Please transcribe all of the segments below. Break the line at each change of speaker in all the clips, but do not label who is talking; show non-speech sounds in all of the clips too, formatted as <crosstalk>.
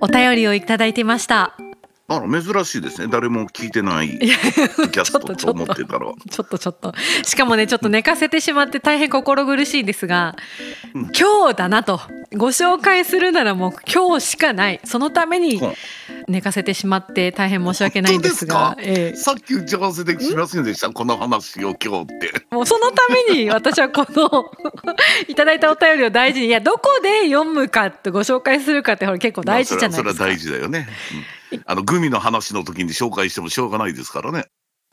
お便りをいただいてました。
あら珍しいですね。誰も聞いてないキャストと思ってたら。
ちょっとちょっと。しかもねちょっと寝かせてしまって大変心苦しいんですが、
うん。
今日だなとご紹介するならもう今日しかない。そのために寝かせてしまって大変申し訳ないんですが。ええ。
さっき打ち合わせでしませんでした？この話を今日って。
もうそのために <laughs> 私はこの <laughs> いただいたお便りを大事に。いやどこで読むかってご紹介するかってほら結構大事じゃないですか。
まあそれは大事だよね、うん。あのグミの話の時に紹介してもしょうがないですからね。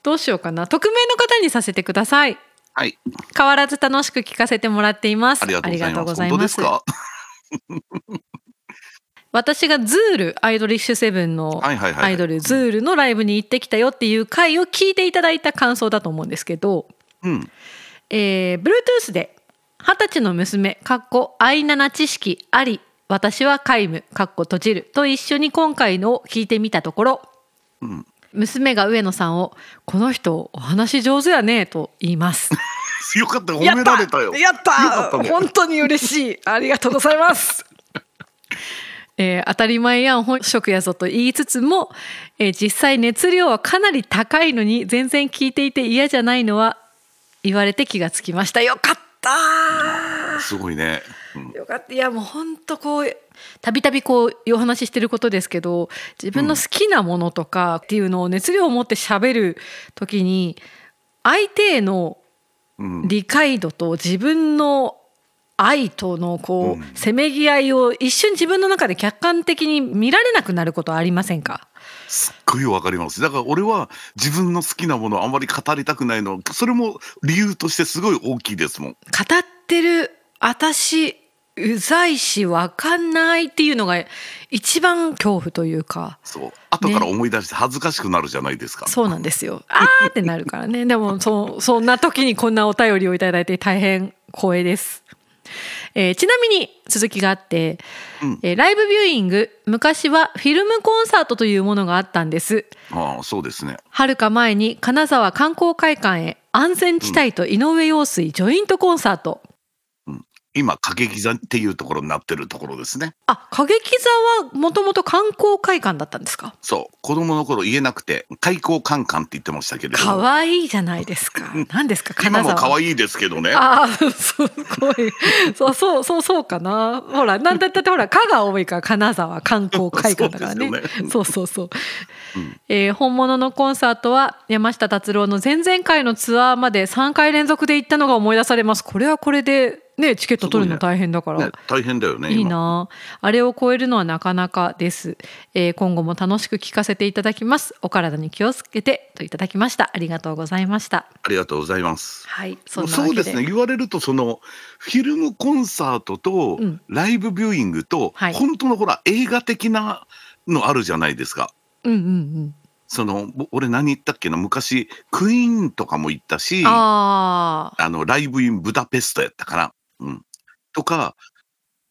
どうしようかな。匿名の方にさせてください。
はい。
変わらず楽しく聞かせてもらっています。
ありがとうございます。本当ですか？<laughs>
私がズールアイドリッシュセブンのアイドルズールのライブに行ってきたよっていう回を聞いていただいた感想だと思うんですけど、
うん。
えー、Bluetooth で二十歳の娘かっこ愛七知識あり私は皆無かっこ閉じると一緒に今回のを聞いてみたところ
うん。
娘が上野さんを「この人お話上手やね」と言います。
よかった。褒められたよ。
やった。
よかったね。
本当に嬉しい。ありがとうございます。<laughs> えー当たり前やん本職やぞと言いつつも、えー実際熱量はかなり高いのに全然聞いていて嫌じゃないのは言われて気がつきました。よかった。
すごいね、うん。
よかった。いやもう本当こうたびたびこうお話ししてることですけど自分の好きなものとかっていうのを熱量を持って喋る時に相手への
うん
理解度と自分の愛とのこ
う
せめぎ合いを一瞬自分の中で客観的に見られなくなることはありませんか？
すっごいわかります。だから俺は自分の好きなものをあんまり語りたくないの。それも理由としてすごい大きいですもん。
語ってる私うざいし分かんないっていうのが一番恐怖というか。
そう。後から思い出して恥ずかしくなるじゃないですか、
そうなんですよ。あーってなるからね。でも <laughs> そそんな時にこんなお便りをいただいて大変光栄です。えーちなみに続きがあって、
うん。
えーライブビューイング昔はフィルムコンサートというものがあったんです。
ああそうですね。
はるか前に金沢観光会館へ安全地帯と井上陽水ジョイントコンサート、
今歌劇座っていうところになってるところですね。
あ歌劇座はもともと観光会館だったんですか？
そう。子供の頃言えなくて開口カンカンって言ってましたけれども。
可愛いじゃないですか。<laughs> 何ですか？金
今
沢。
も可愛いですけどね。
ああ、すごい。そうそうそうそうかな。ほら、なんだったってほら、蚊が多いから金沢観光会館だからね。<laughs>
そうね。
そうそうそう。えー本物のコンサートは山下達郎の前々回のツアーまで3回連続で行ったのが思い出されます。これはこれでねチケット取るの大変だから。
ね。大変だよね
いい
今
な。ああれを超えるのはなかなかです、えー今後も楽しく聞かせていただきます。お体に気をつけてといただきました。ありがとうございました。
ありがとうございます。
はいそ
そうですね。言われるとそのフィルムコンサートと
うん。
ライブビューイングと、
はい。
本当のほら映画的なのあるじゃないですか。
うんうんうん。
そのぼ俺何言ったっけな？昔クイーンとかも行ったしあ
ああ
のライブインブダペストやったかな。うん、とか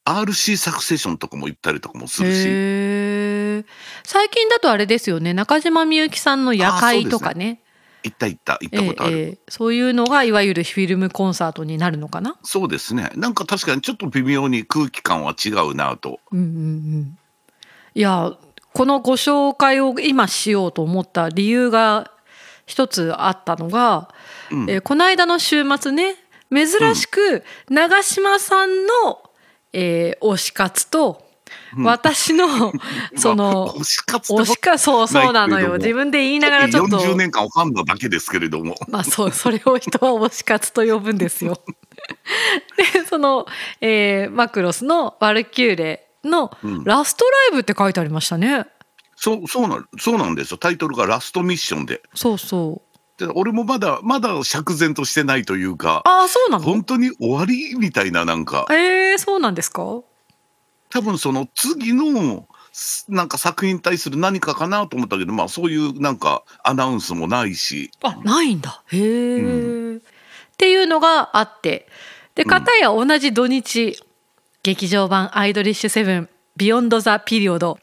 RC サクセションとかも行ったりとかもするし。
最近だとあれですよね中島みゆきさんの夜会とかね
行った行った行っ
ええ
たことある。
ええそういうのがいわゆるフィルムコンサートになるのかな？
そうですね。なんか確かにちょっと微妙に空気感は違うなと。
うんうんうんいやこのご紹介を今しようと思った理由が一つあったのが、
うん
えーこの間の週末ね珍しく長嶋さんの、えー推し活と私の、<laughs> その
推し活
推し活そうそうなのよ自分で言いながらちょっと
40年間ファンなだけですけれども。
まあそうそれを人は推し活と呼ぶんですよ。<laughs> でその、えーマクロスの「ワルキューレ」の
うん
ラストライブって書いてありましたね。
そうそうなんそうなんですよタイトルがラストミッションで
そうそう。
で俺もまだまだ釈然としてないというか
ああそうなの？
本当に終わりみたいななんか。
えー、そうなんですか？
多分その次のすなんか作品に対する何かかなと思ったけどまあそういうなんかアナウンスもないし。
あないんだ。へえ、
う
っていうのがあって。で片や同じ土日、劇場版「アイドリッシュセブンビヨンド・ザ・ピリオド」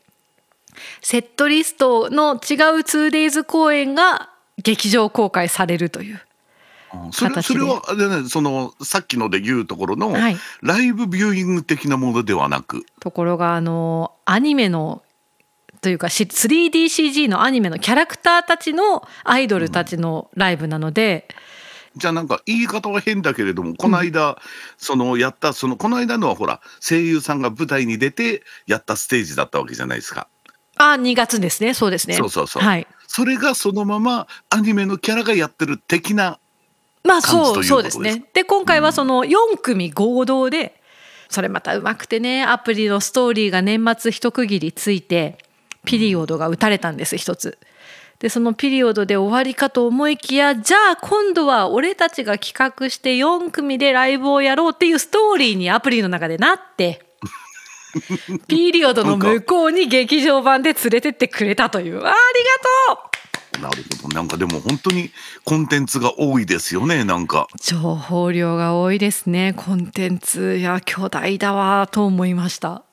セットリストの違う 2days 公演が劇場公開されるという。
うんそれそれはあれねそのさっきので言うところの、
はい、
ライブビューイング的なものではなく。
ところがあのアニメのというかし 3DCG のアニメのキャラクターたちのアイドルたちのライブなので、
じゃあなんか言い方は変だけれどもこの間、そのやったそのこの間のはほら声優さんが舞台に出てやったステージだったわけじゃないですか。
あ2月ですね。そうですね。
そうそうそう。
はい
それがそのままアニメのキャラがやってる的な
まあ
感じという
そうそうですね。で今回はその4組合同でそれまたうまくてねアプリのストーリーが年末一区切りついてピリオドが打たれたんです一つ。でそのピリオドで終わりかと思いきやじゃあ今度は俺たちが企画して4組でライブをやろうっていうストーリーにアプリの中でなって <laughs> ピリオドの向こうに劇場版で連れてってくれたという。ありがとう。
なるほど。なんかでも本当にコンテンツが多いですよねなんか。
情報量が多いですね。コンテンツいや巨大だわと思いました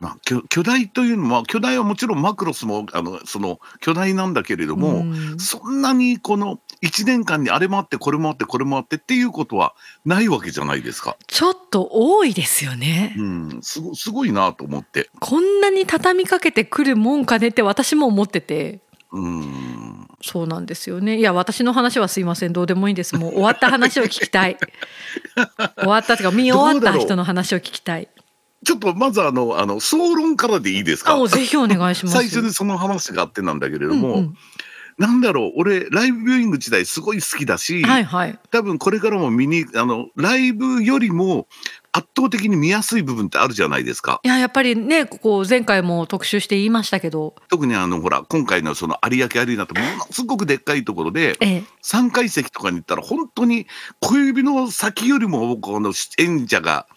まあ、巨巨大というのは巨大はもちろんマクロスもあのその巨大なんだけれども、
うん。
そんなにこの1年間にあれもあってこれもあってこれもあってっていうことはないわけじゃないですか。
ちょっと多いですよね。
うん、すごすごいなと思って。
こんなに畳みかけてくるもんかねって私も思ってて。
うん。
そうなんですよね。いや私の話はすいません。どうでもいいんです。もう終わった話を聞きたい。<laughs> 終わったとか見終わった人の話を聞きたい
ちょっとまずあのあの総論からでいいですか？
あぜひお願いします。
最初にその話があってなんだけれども、
うんうん。
なんだろう俺ライブビューイング時代すごい好きだし、
はいはい。
多分これからも見にあのライブよりも圧倒的に見やすい部分ってあるじゃないですか。
いややっぱりねここ前回も特集して言いましたけど。
特にあのほら今回のその有明アリーナってものすごくでっかいところで
ええ。
3階席とかに行ったら本当に小指の先よりもこの演者が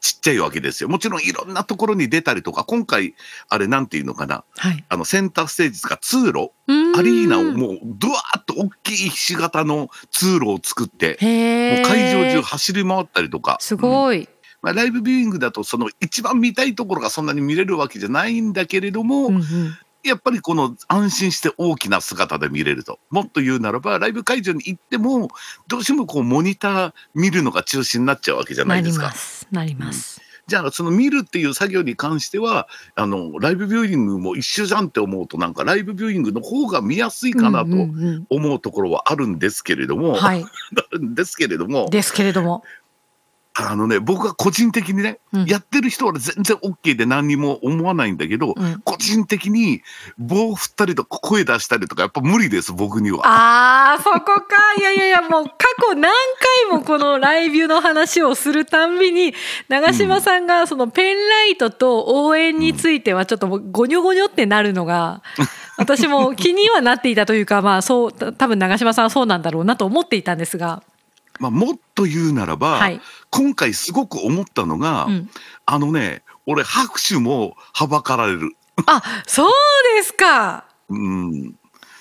ちっちゃいわけですよ。もちろんいろんなところに出たりとか今回あれなんていうのかな。
はい。
あのセンターステージとか通路。アリーナをもうドワーッと大きいひし形の通路を作ってもう会場中走り回ったりとか。
す
うん。
ごい、
まあ、ライブビューイングだとその一番見たいところがそんなに見れるわけじゃないんだけれども、
うんうん
やっぱりこの安心して大きな姿で見れるともっと言うならばライブ会場に行ってもどうしてもこうモニター見るのが中心になっちゃうわけじゃな
ないり
ですか。
ますなります、
じゃあその見るっていう作業に関してはあのライブビューイングも一緒じゃんって思うとなんかライブビューイングの方が見やすいかなと思うところはあるんですけれども、
はい。<laughs>
あるんですけれども。
ですけれども
あのね僕は個人的にね、
うん。
やってる人は全然 OK で何にも思わないんだけど、
うん。
個人的に棒振ったりとか声出したりとかやっぱ無理です僕には。
あーそこか。いやいやいやもう過去何回もこのライブの話をするたんびに長嶋さんがそのペンライトと応援についてはちょっともうゴニョゴニョってなるのが私も気にはなっていたというかまあそうた多分長嶋さんはそうなんだろうなと思っていたんですが
まあ、もっと言うならば、
はい。
今回すごく思ったのが、
うん。
あのね俺拍手もはばかられる。
あそうですか。
うん。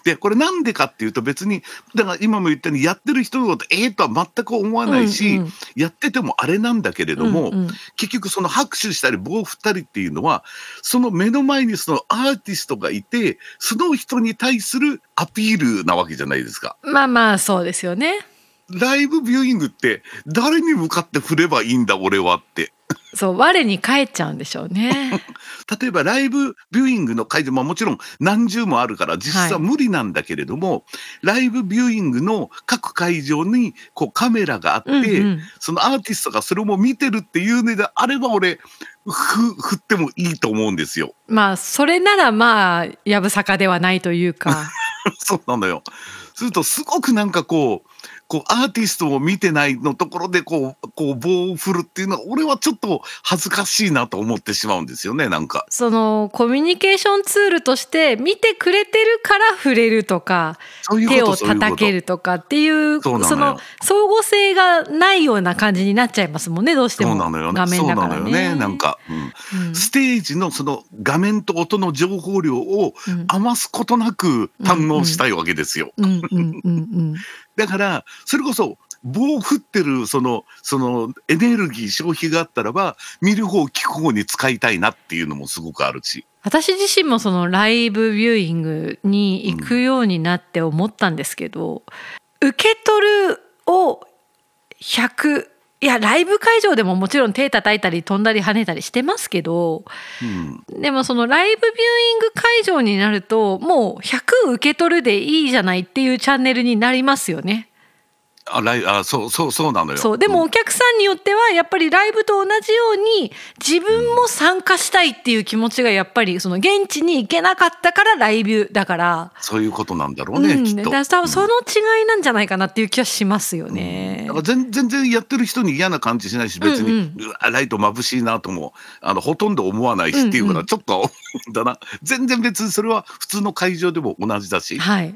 でこれなんでかっていうと別にだから今も言ったようにやってる人のことええとは全く思わないし、
うんうん。
やっててもあれなんだけれども、
うんうん。
結局その拍手したり棒を振ったりっていうのはその目の前にそのアーティストがいてその人に対するアピールなわけじゃないですか。
まあまあそうですよね
ライブビューイングって誰に向かって振ればいいんだ俺はって。
そう我に返っちゃうんでしょうね <laughs>
例えばライブビューイングの会場ももちろん何十もあるから実際は無理なんだけれども、ライブビューイングの各会場にこうカメラがあって、
うんうん
そのアーティストがそれも見てるっていうのであれば俺ふ振ってもいいと思うんですよ。
まあそれならまあやぶさかではないというか <laughs>
そうなのよ。するとすごくなんかこうこうアーティストを見てないのところでこうこう棒を振るっていうのは俺はちょっと恥ずかしいなと思ってしまうんですよねなんか。
そのコミュニケーションツールとして見てくれてるから触れるとか
そういうこと
手を叩けるとかっていう
その
相互性がないような感じになっちゃいますもんねどうしても
そうなのよね。
画面だからね。
なのよね。なんか、うん
うん
ステージのその画面と音の情報量を
うん
余すことなく堪能したいわけですよ。だからそれこそ棒を振ってるそのそのエネルギー消費があったらば見る方聞く方に使いたいなっていうのもすごくあるし。
私自身もそのライブビューイングに行くようになって思ったんですけど、受け取るを100いやライブ会場でももちろん手叩いたり飛んだり跳ねたりしてますけど、
うん、
でもそのライブビューイング会場になるともう100受け取るでいいじゃないっていうチャンネルになりますよね。
あライあそうそうそうなのよ。
そうでもお客さんによってはやっぱりライブと同じように自分も参加したいっていう気持ちがやっぱりその現地に行けなかったからライブだから。
そういうことなんだろうね、
うん、
きっと。
だその違いなんじゃないかなっていう気はしますよね。
だから全全然やってる人に嫌な感じしないし別に、
うん
うわライト眩しいなともあのほとんど思わないしっていうか
うんうん
らちょっと <laughs> だな全然別にそれは普通の会場でも同じだし
はい。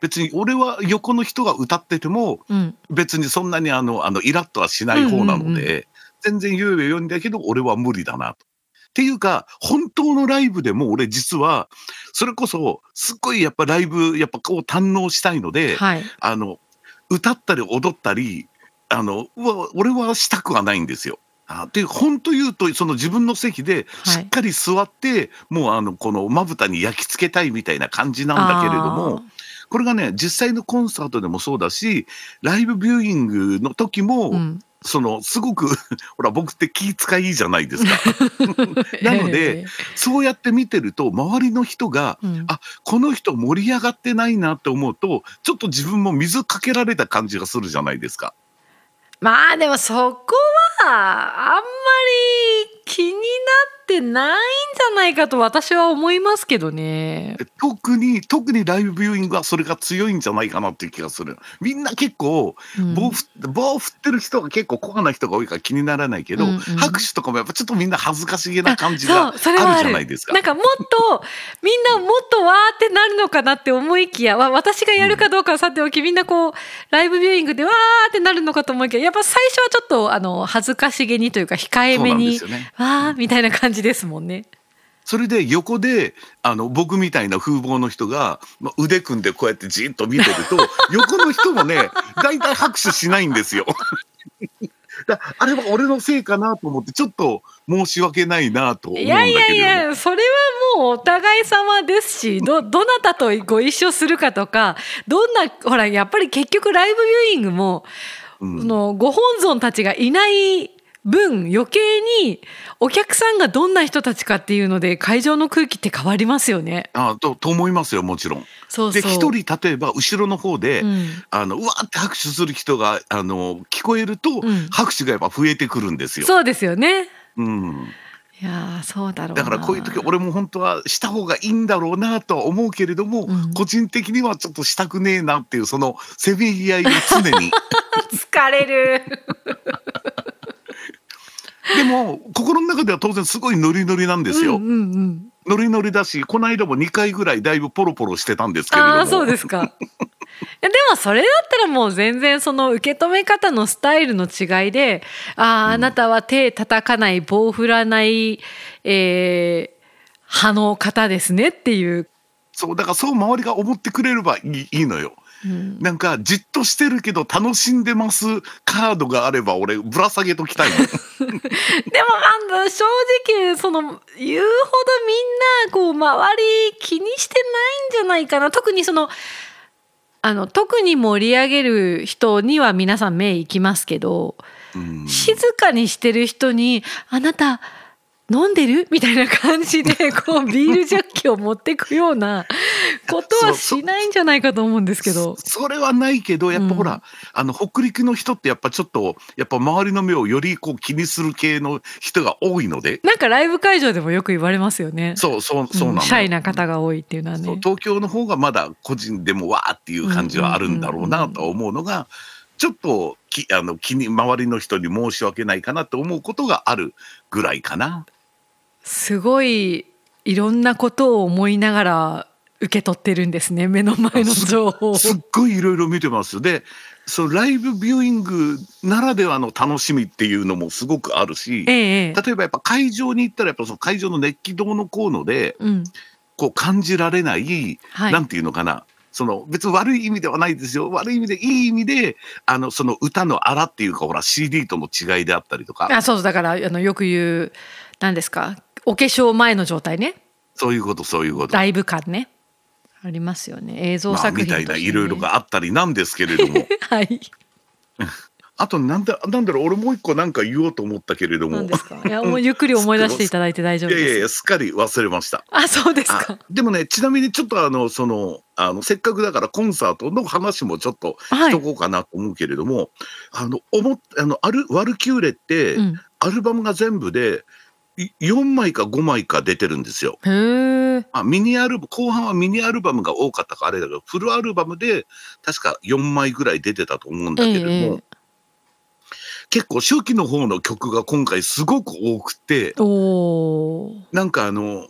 別に俺は横の人が歌ってても
うん。
別にそんなにあのあのイラッとはしない方なので、全然言えば言うんだけど俺は無理だなと。っていうか本当のライブでも俺実はそれこそすっごいやっぱライブやっぱこう堪能したいので、
はい。
あの歌ったり踊ったりあのうわ俺はしたくはないんですよ。あで本当言うとその自分の席で
はい
しっかり座って、もうあのこのまぶたに焼き付けたいみたいな感じなんだけれどもこれがね実際のコンサートでもそうだしライブビューイングの時も、
うん、
そのすごく <laughs> ほら僕って気遣いじゃないですか。<laughs> <laughs> なので、そうやって見てると周りの人が
うん
あこの人盛り上がってないなって思うとちょっと自分も水かけられた感じがするじゃないですか。
まあでもそこはあんまり気になってないんじゃないかと私は思いますけどね。
特に特にライブビューイングはそれが強いんじゃないかなっていう気がする。みんな結構
うん
棒振ってる人が結構コアな人が多いから気にならないけど、
うんうん
拍手とかもやっぱちょっとみんな恥ずかしげな感じ
あ
があるじゃないですか
なん。かもっとみんなもっとわーってなるのかなって思いきやわ私がやるかどうかはさておきみんなこうライブビューイングでわーってなるのかと思いきややっぱ最初はちょっとあの恥ずかしげにというか控えめに
ね。
わーみたいな感じですもんね。
それで横であの僕みたいな風貌の人が、まあ、腕組んでこうやってじっと見てると <laughs> 横の人もね大体拍手しないんですよ。<laughs> だあれは俺のせいかなと思ってちょっと申し訳ないなと思うん
い
だけれども
やいやいやそれはもうお互い様ですしどどなたとご一緒するかとかどんなほらやっぱり結局ライブビューイングも、
うん
そのご本尊たちがいない分余計にお客さんがどんな人たちかっていうので会場の空気って変わりますよね。
あとと思いますよもちろん。
そうそう
で一人例えば後ろの方で、
うん
あのうわーって拍手する人があの聞こえると、
うん
拍手がやっぱ増えてくるんですよ。
そうですよね。
うん、
いやーそうだろうな
だからこういう時俺も本当はした方がいいんだろうなとは思うけれども、
うん
個人的にはちょっとしたくねえなっていうそのせめぎ合いを常に
疲れる。
でも心の中では当然すごいノリノリなんですよ、
うんうんうん
ノリノリだしこの間も2回ぐらいだいぶポロポロしてたんですけれども
ああそうですか。<laughs> いやでもそれだったらもう全然その受け止め方のスタイルの違いで「あああなたは手叩かない棒振らない、えー、派の方ですね」っていう。
そうだからそう周りが思ってくれればいいいいのよ。
うん。
なんかじっとしてるけど楽しんでますカードがあれば俺ぶら下げときたいの。<laughs>
でもまあ正直その言うほどみんなこう周り気にしてないんじゃないかな。特にそのあの特に盛り上げる人には皆さん目いきますけど。
うん。
静かにしてる人に「あなた飲んでる? <laughs>」みたいな感じで <laughs> こうビールジャッキを持ってくようなことはしないんじゃないかと思うんですけど。
そそれはないけどやっぱほら、
うん
あの北陸の人ってやっぱちょっとやっぱ周りの目をよりこう気にする系の人が多いので
なんかライブ会場でもよく言われますよね。
そうそうそうなの、
んシャイな方が多いっていうのはね。
東京の方がまだ個人でもわーっていう感じはあるんだろうなとは思うのがちょっときあの気に周りの人に申し訳ないかなと思うことがあるぐらいかな。
すごいいろんなことを思いながら受け取ってるんですね目の前の情報を。<laughs>
すっごいいろいろ見てます。でそうライブビューイングならではの楽しみっていうのもすごくあるし
ええええ。
例えばやっぱ会場に行ったらやっぱその会場の熱気どうのこうので
うん。
こう感じられない、
はい。
なんていうのかな。その別に悪い意味ではないですよ。悪い意味でいい意味であのその歌の荒っていうかほら CD との違いであったりとか。
あそう。だからあのよく言う何ですか？お化粧前の状態ね。
そういうことそういうこと。
ライブ感ね。ありますよね。映像
まあ、み
作品として、ね。
たいないろいろがあったりなんですけれども。<laughs>
はい。<laughs>
あとなんだなんだろう俺もう一個なんか言おうと思ったけれども。
いやもうゆっくり思い出していただいて大丈夫
いやいやい
です
やすっかり忘れました。
あそうです
あ
か
でもねちなみにちょっとあのそのあのせっかくだからコンサートの話もちょっと
はい。
しとこうかなと思うけれども、あの思っあのアルワルキューレって、
うん。
アルバムが全部でい4枚か5枚か出てるんですよ。
へ
あ、ミニアルバ後半はミニアルバムが多かったからあれだけどフルアルバムで確か4枚ぐらい出てたと思うんだけれども、
ええ
結構初期の方の曲が今回すごく多くて
おお
なんかあの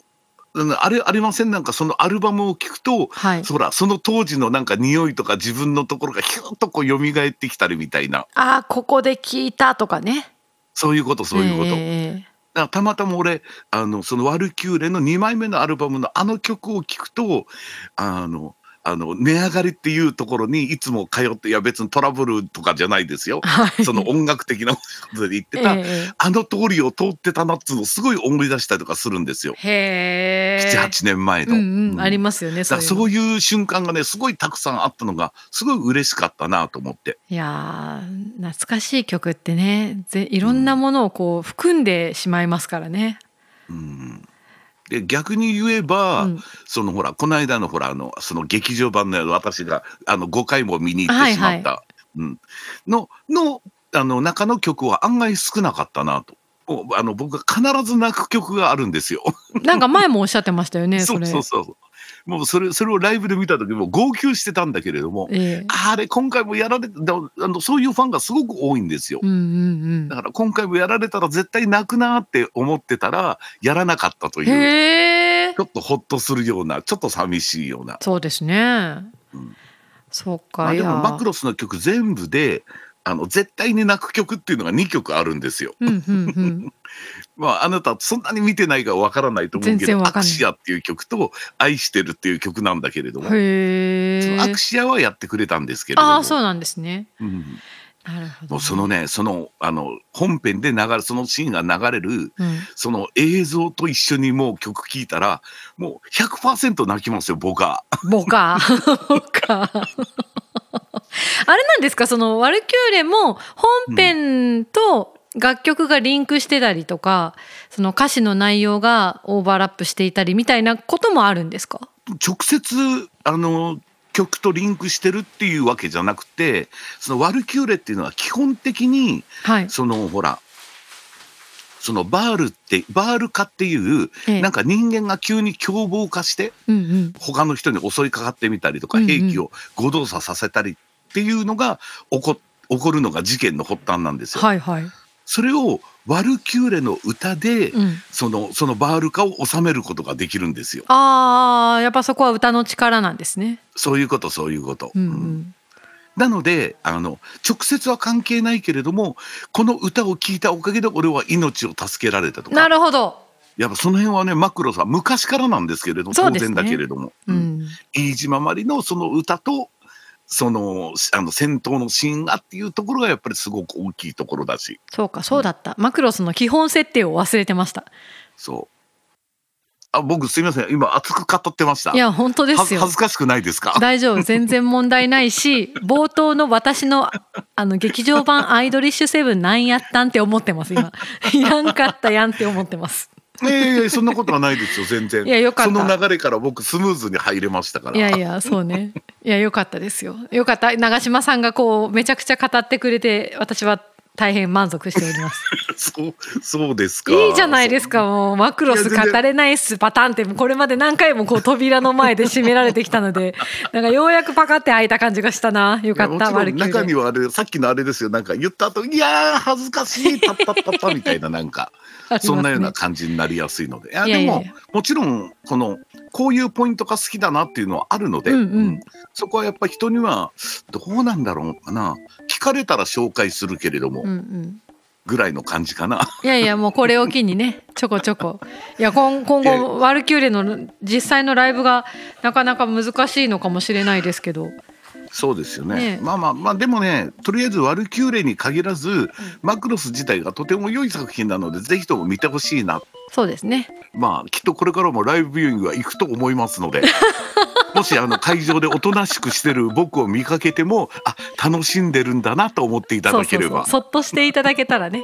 うんあれありません？なんかそのアルバムを聴くと
はい。
そらその当時のなんか匂いとか自分のところがヒュッとこう蘇ってきたりみたいな。
あここで聞いたとかね。
そういうことそういうこと。
え
だからたまたま俺あのそのワルキューレの2枚目のアルバムのあの曲を聴くとあのあの値上がりっていうところにいつも通っていや別にトラブルとかじゃないですよ。
えはい。
その音楽的なことで言って
え
た、
え
あの通りを通ってたなっつうのをすごい思い出したりとかするんですよ。
へえ。
78年前の。
うんうん、
うん。
ありますよね
だから
う
そういう瞬間がねすごいたくさんあったのがすごい嬉しかったなと思って。
いやー懐かしい曲ってねぜいろんなものをこう含んでしまいますからね。
うんで逆に言えば、
うん
そのほらこの間のほらあのその劇場版の私があの5回も見に行ってしまった、うん、ののあの中の曲は案外少なかったなと。おあの僕は必ず泣く曲があるんですよ。
なんか前もおっしゃってましたよね
そ
そうれ。
そうそう。もうそれそれをライブで見た時も号泣してたんだけれども、
ええ
あれ今回もやられてだあのそういうファンがすごく多いんですよ。
うんうん
だから今回もやられたら絶対泣くなーって思ってたらやらなかったと
うん。
いうちょ。っとほっとするようなちょっと寂しいような。
そうですね。
うん
そう
ま
かいや。
あでもマクロスの曲全部であの絶対に泣く曲っていうのが2曲あるんですよ。
うんうんうん。<laughs>
まああなたそんなに見てないからわからないと思うけど「
全然わかんない
アクシア」っていう曲と「愛してる」っていう曲なんだけれども、そアク。シアはやってくれたんですけれども
ああそうなんですね。
うん
なるほど。
もうそのねそのあの本編で流れそのシーンが流れる
うん。そ
その映像と一緒にもう曲聴いたらもう100%泣きますよ僕は。
ボカ。<laughs> ボカ。あれなんですか？そのワルキューレも本編と楽曲がリンクしてたりとか、その歌詞の内容がオーバーラップしていたりみたいなこともあるんですか？
直接あの曲とリンクしてるっていうわけじゃなくてそのワルキューレっていうのは基本的に
はい。
そのほらそのバールってバール化っていう
ええ
なんか人間が急に凶暴化して
うんうん。
他の人に襲いかかってみたりとか
うんうん
兵器を誤動作させたりっていうのが起こ起こるのが事件の発端なんですよ。
はいはい。
それをワルキューレの歌で
うん。
そのそのバール化を収めることができるんですよ。
ああやっぱそこは歌の力なんですね。
そういうことそういうこと。
うんう
うん
ん。
なのであの直接は関係ないけれどもこの歌を聴いたおかげで俺は命を助けられたと
な
か
るほど。
やっぱその辺はねマクロさん昔からなんですけれども、
ね
然だけれども、
う
うん
ん。
飯島まりのその歌とそのあの戦闘のシーンがっていうところがやっぱりすごく大きいところだし
そうかそうだった。マクロスの基本設定を忘れてました。
そうあ僕すいません今熱く語ってました
いや本当ですよ
は恥。ずかしくないですか？
大丈夫全然問題ないし <laughs> 冒頭の私のあの劇場版「アイドリッシュセブンなんやったん?」って思ってます今 <laughs> いらんかったやんって思ってます
いやいやそんなことはないですよ全然。
いやよかった。
その流れから僕スムーズに入れましたから。
いやいやそうね。いやよかったですよ。よかった。長嶋さんがこうめちゃくちゃ語ってくれて私は大変満足しております。<laughs>
そうそうですか。
いいじゃないですか。もうマクロス語れないっすパターンってこれまで何回もこう扉の前で閉められてきたので <laughs> なんかようやくパカって開いた感じがしたな。よかった。
中にはあれさっきのあれですよ。なんか言った後いやー恥ずかしいタッタッタッタみたいななんか <laughs>
ね。
そんなような感じになりやすいので。いや
いやいやいや。
でももちろんこのこういうポイントが好きだなっていうのはあるので、
うん。うん。
そこはやっぱ人にはどうなんだろうかな聞かれたら紹介するけれども、
うんうん。
ぐらいの感じかな。
いやいやもうこれを機にね <laughs> ちょこちょこ。いや今今後ワルキューレの実際のライブがなかなか難しいのかもしれないですけど。
そうですよね。
ね
まあまあまあでもねとりあえず「ワルキューレ」に限らず、マクロス自体がとても良い作品なのでぜひとも見てほしいな。
そうですね。
まあきっとこれからもライブビューイングは行くと思いますので <laughs> もしあの会場でおとなしくしてる僕を見かけてもあ楽しんでるんだなと思っていた
そうそう
だければ
そう。そっとしていただけたらね。